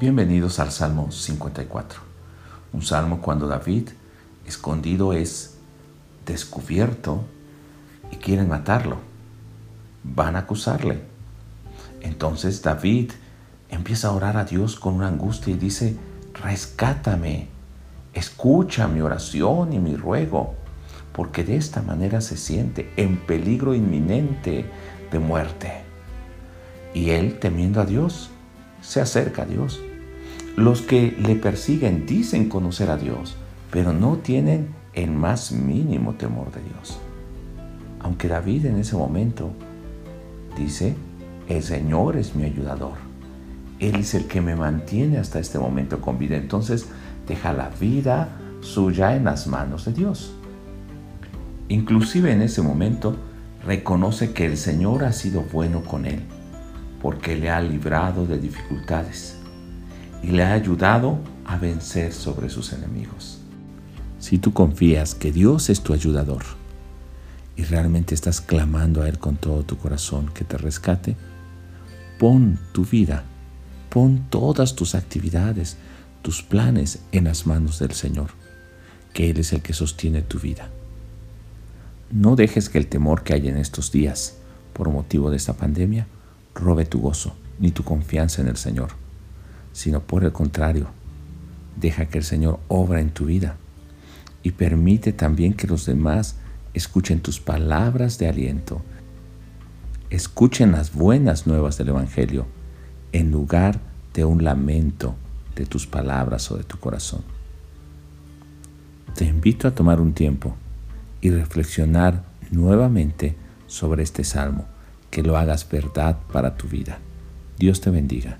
Bienvenidos al Salmo 54, un salmo cuando David, escondido, es descubierto y quieren matarlo. Van a acusarle. Entonces David empieza a orar a Dios con una angustia y dice, rescátame, escucha mi oración y mi ruego, porque de esta manera se siente en peligro inminente de muerte. Y él, temiendo a Dios, se acerca a Dios los que le persiguen dicen conocer a Dios, pero no tienen el más mínimo temor de Dios. Aunque David en ese momento dice, el Señor es mi ayudador. Él es el que me mantiene hasta este momento con vida. Entonces deja la vida suya en las manos de Dios. Inclusive en ese momento reconoce que el Señor ha sido bueno con él, porque le ha librado de dificultades y le ha ayudado a vencer sobre sus enemigos. Si tú confías que Dios es tu ayudador y realmente estás clamando a Él con todo tu corazón que te rescate, pon tu vida, pon todas tus actividades, tus planes en las manos del Señor, que Él es el que sostiene tu vida. No dejes que el temor que hay en estos días por motivo de esta pandemia robe tu gozo ni tu confianza en el Señor sino por el contrario, deja que el Señor obra en tu vida y permite también que los demás escuchen tus palabras de aliento, escuchen las buenas nuevas del Evangelio en lugar de un lamento de tus palabras o de tu corazón. Te invito a tomar un tiempo y reflexionar nuevamente sobre este salmo, que lo hagas verdad para tu vida. Dios te bendiga.